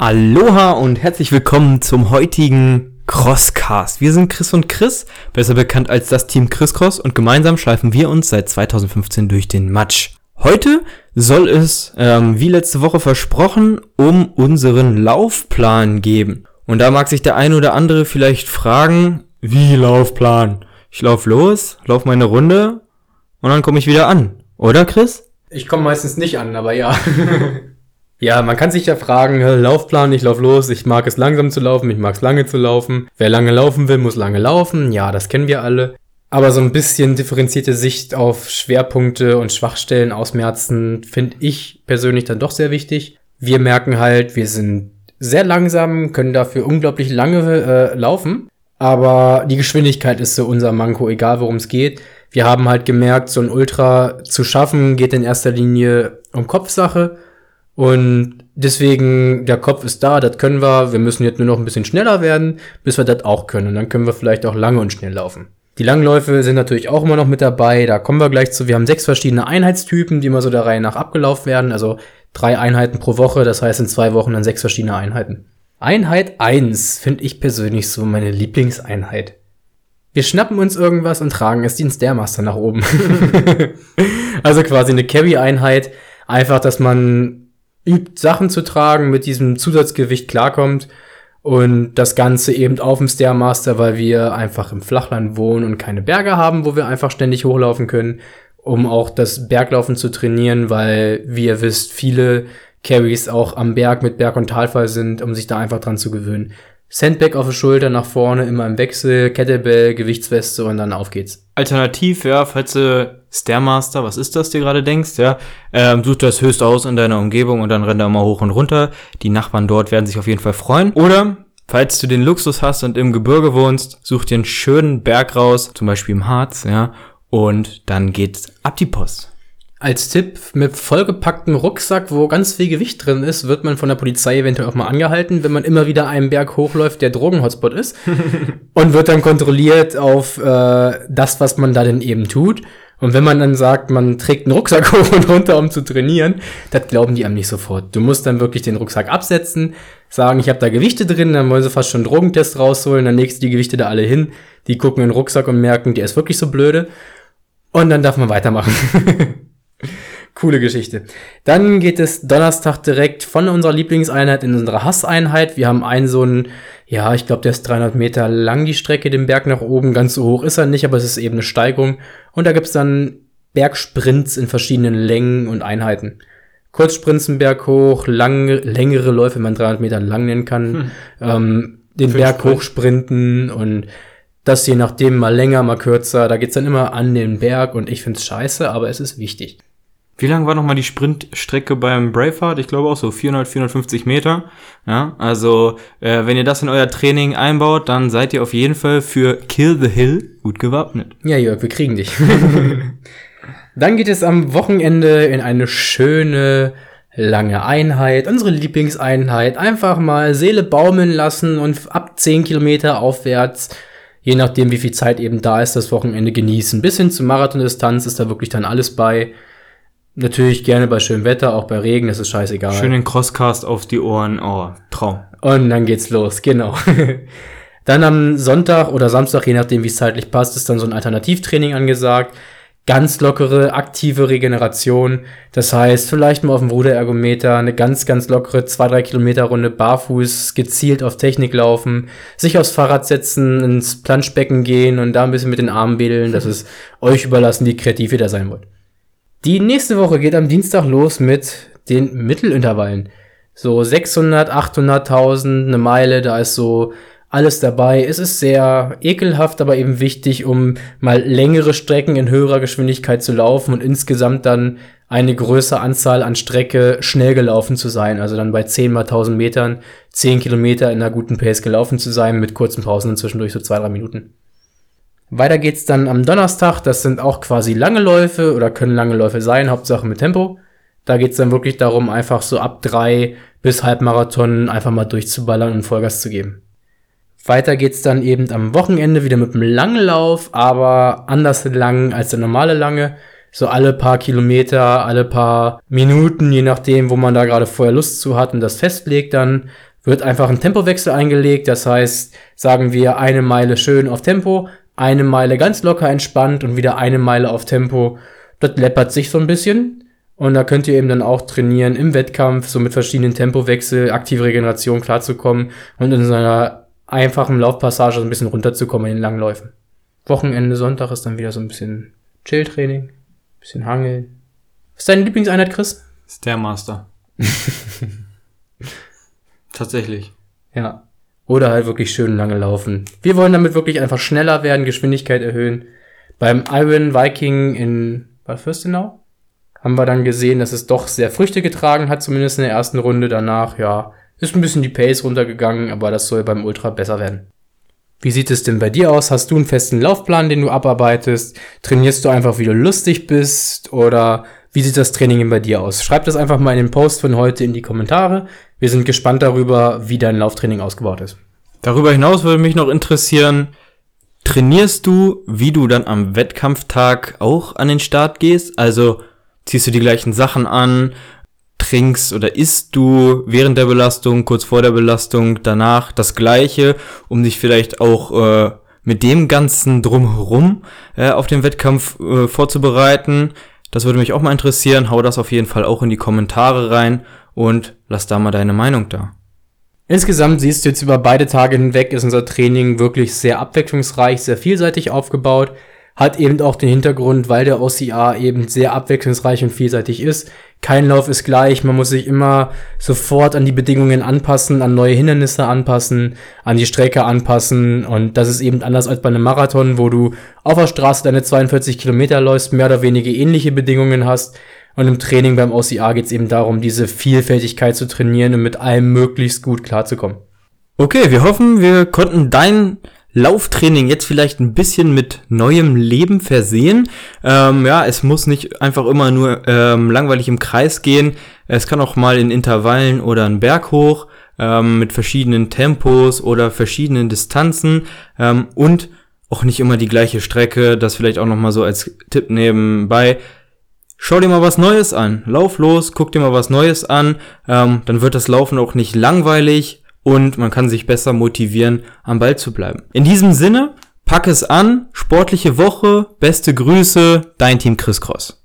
Aloha und herzlich willkommen zum heutigen Crosscast. Wir sind Chris und Chris, besser bekannt als das Team Chris Cross und gemeinsam schleifen wir uns seit 2015 durch den Matsch. Heute soll es, ähm, wie letzte Woche versprochen, um unseren Laufplan geben. Und da mag sich der eine oder andere vielleicht fragen, wie Laufplan? Ich lauf los, lauf meine Runde und dann komme ich wieder an. Oder Chris? Ich komme meistens nicht an, aber ja. Ja, man kann sich ja fragen, Laufplan, ich lauf los, ich mag es langsam zu laufen, ich mag es lange zu laufen. Wer lange laufen will, muss lange laufen. Ja, das kennen wir alle. Aber so ein bisschen differenzierte Sicht auf Schwerpunkte und Schwachstellen ausmerzen, finde ich persönlich dann doch sehr wichtig. Wir merken halt, wir sind sehr langsam, können dafür unglaublich lange äh, laufen. Aber die Geschwindigkeit ist so unser Manko, egal worum es geht. Wir haben halt gemerkt, so ein Ultra zu schaffen, geht in erster Linie um Kopfsache. Und deswegen, der Kopf ist da, das können wir. Wir müssen jetzt nur noch ein bisschen schneller werden, bis wir das auch können. Und dann können wir vielleicht auch lange und schnell laufen. Die Langläufe sind natürlich auch immer noch mit dabei. Da kommen wir gleich zu. Wir haben sechs verschiedene Einheitstypen, die immer so der Reihe nach abgelaufen werden. Also drei Einheiten pro Woche. Das heißt in zwei Wochen dann sechs verschiedene Einheiten. Einheit eins finde ich persönlich so meine Lieblingseinheit. Wir schnappen uns irgendwas und tragen es den Stairmaster nach oben. also quasi eine Carry-Einheit. Einfach, dass man übt, Sachen zu tragen, mit diesem Zusatzgewicht klarkommt. Und das Ganze eben auf dem Stairmaster, weil wir einfach im Flachland wohnen und keine Berge haben, wo wir einfach ständig hochlaufen können, um auch das Berglaufen zu trainieren, weil, wie ihr wisst, viele Carries auch am Berg mit Berg- und Talfall sind, um sich da einfach dran zu gewöhnen. Sandbag auf der Schulter, nach vorne, immer im Wechsel, Kettlebell, Gewichtsweste und dann auf geht's. Alternativ, ja, falls du Stairmaster, was ist das, dir gerade denkst, ja, ähm, such das höchst aus in deiner Umgebung und dann renn da mal hoch und runter. Die Nachbarn dort werden sich auf jeden Fall freuen. Oder, falls du den Luxus hast und im Gebirge wohnst, such dir einen schönen Berg raus, zum Beispiel im Harz, ja, und dann geht's ab die Post. Als Tipp, mit vollgepacktem Rucksack, wo ganz viel Gewicht drin ist, wird man von der Polizei eventuell auch mal angehalten, wenn man immer wieder einen Berg hochläuft, der Drogenhotspot ist. und wird dann kontrolliert auf äh, das, was man da denn eben tut. Und wenn man dann sagt, man trägt einen Rucksack hoch und runter, um zu trainieren, das glauben die einem nicht sofort. Du musst dann wirklich den Rucksack absetzen, sagen, ich habe da Gewichte drin, dann wollen sie fast schon einen Drogentest rausholen, dann legst du die Gewichte da alle hin, die gucken in den Rucksack und merken, der ist wirklich so blöde. Und dann darf man weitermachen. Coole Geschichte. Dann geht es Donnerstag direkt von unserer Lieblingseinheit in unsere Hasseinheit. Wir haben einen so einen, ja, ich glaube, der ist 300 Meter lang, die Strecke, den Berg nach oben. Ganz so hoch ist er nicht, aber es ist eben eine Steigung. Und da gibt's dann Bergsprints in verschiedenen Längen und Einheiten. Kurzsprints einen Berg hoch, lange, längere Läufe, wenn man 300 Meter lang nennen kann. Hm. Ähm, den Für Berg Sprint. hochsprinten und das je nachdem mal länger, mal kürzer. Da geht's dann immer an den Berg und ich find's scheiße, aber es ist wichtig. Wie lang war nochmal die Sprintstrecke beim Braveheart? Ich glaube auch so 400, 450 Meter. Ja, also äh, wenn ihr das in euer Training einbaut, dann seid ihr auf jeden Fall für Kill the Hill gut gewappnet. Ja, Jörg, wir kriegen dich. dann geht es am Wochenende in eine schöne lange Einheit, unsere Lieblingseinheit. Einfach mal Seele baumeln lassen und ab 10 Kilometer aufwärts je nachdem, wie viel Zeit eben da ist, das Wochenende genießen. Bis hin zur Marathondistanz ist da wirklich dann alles bei. Natürlich gerne bei schönem Wetter, auch bei Regen, das ist scheißegal. Schön den Crosscast auf die Ohren, oh, Traum. Und dann geht's los, genau. dann am Sonntag oder Samstag, je nachdem wie es zeitlich passt, ist dann so ein Alternativtraining angesagt. Ganz lockere, aktive Regeneration. Das heißt, vielleicht mal auf dem Ruderergometer eine ganz, ganz lockere 2-3 Kilometer Runde barfuß, gezielt auf Technik laufen, sich aufs Fahrrad setzen, ins Planschbecken gehen und da ein bisschen mit den Armen wedeln. Das ist euch überlassen, wie kreativ ihr da sein wollt. Die nächste Woche geht am Dienstag los mit den Mittelintervallen. So 600, 800.000, eine Meile, da ist so alles dabei. Es ist sehr ekelhaft, aber eben wichtig, um mal längere Strecken in höherer Geschwindigkeit zu laufen und insgesamt dann eine größere Anzahl an Strecke schnell gelaufen zu sein. Also dann bei 10 mal 1000 Metern, 10 Kilometer in einer guten Pace gelaufen zu sein, mit kurzen Pausen zwischendurch so zwei, drei Minuten. Weiter geht's dann am Donnerstag. Das sind auch quasi lange Läufe oder können lange Läufe sein, Hauptsache mit Tempo. Da geht's dann wirklich darum, einfach so ab drei bis Halbmarathon einfach mal durchzuballern und Vollgas zu geben. Weiter geht's dann eben am Wochenende wieder mit einem Langlauf, aber anders lang als der normale lange. So alle paar Kilometer, alle paar Minuten, je nachdem, wo man da gerade vorher Lust zu hat und das festlegt dann, wird einfach ein Tempowechsel eingelegt. Das heißt, sagen wir eine Meile schön auf Tempo, eine Meile ganz locker entspannt und wieder eine Meile auf Tempo. Das läppert sich so ein bisschen. Und da könnt ihr eben dann auch trainieren im Wettkampf, so mit verschiedenen Tempowechsel, aktive Regeneration klarzukommen und in so einer einfachen Laufpassage so ein bisschen runterzukommen in den Langläufen. Wochenende, Sonntag ist dann wieder so ein bisschen Chill-Training, bisschen Hangeln. Was ist deine Lieblingseinheit, Chris? Stairmaster. Tatsächlich. Ja. Oder halt wirklich schön lange laufen. Wir wollen damit wirklich einfach schneller werden, Geschwindigkeit erhöhen. Beim Iron Viking in Bad Fürstenau haben wir dann gesehen, dass es doch sehr Früchte getragen hat, zumindest in der ersten Runde. Danach, ja, ist ein bisschen die Pace runtergegangen, aber das soll beim Ultra besser werden. Wie sieht es denn bei dir aus? Hast du einen festen Laufplan, den du abarbeitest? Trainierst du einfach, wie du lustig bist? Oder wie sieht das Training bei dir aus? Schreib das einfach mal in den Post von heute in die Kommentare. Wir sind gespannt darüber, wie dein Lauftraining ausgebaut ist. Darüber hinaus würde mich noch interessieren, trainierst du, wie du dann am Wettkampftag auch an den Start gehst? Also ziehst du die gleichen Sachen an, trinkst oder isst du während der Belastung, kurz vor der Belastung, danach das gleiche, um dich vielleicht auch äh, mit dem ganzen drumherum äh, auf den Wettkampf äh, vorzubereiten. Das würde mich auch mal interessieren. Hau das auf jeden Fall auch in die Kommentare rein und lass da mal deine Meinung da. Insgesamt siehst du jetzt über beide Tage hinweg ist unser Training wirklich sehr abwechslungsreich, sehr vielseitig aufgebaut. Hat eben auch den Hintergrund, weil der OCA eben sehr abwechslungsreich und vielseitig ist. Kein Lauf ist gleich, man muss sich immer sofort an die Bedingungen anpassen, an neue Hindernisse anpassen, an die Strecke anpassen. Und das ist eben anders als bei einem Marathon, wo du auf der Straße deine 42 Kilometer läufst, mehr oder weniger ähnliche Bedingungen hast. Und im Training beim OCA geht es eben darum, diese Vielfältigkeit zu trainieren und mit allem möglichst gut klarzukommen. Okay, wir hoffen, wir konnten dein Lauftraining jetzt vielleicht ein bisschen mit neuem Leben versehen. Ähm, ja, es muss nicht einfach immer nur ähm, langweilig im Kreis gehen. Es kann auch mal in Intervallen oder einen Berg hoch ähm, mit verschiedenen Tempos oder verschiedenen Distanzen ähm, und auch nicht immer die gleiche Strecke. Das vielleicht auch noch mal so als Tipp nebenbei. Schau dir mal was Neues an. Lauf los, guck dir mal was Neues an. Ähm, dann wird das Laufen auch nicht langweilig und man kann sich besser motivieren, am Ball zu bleiben. In diesem Sinne, pack es an, sportliche Woche, beste Grüße, dein Team Chris Cross.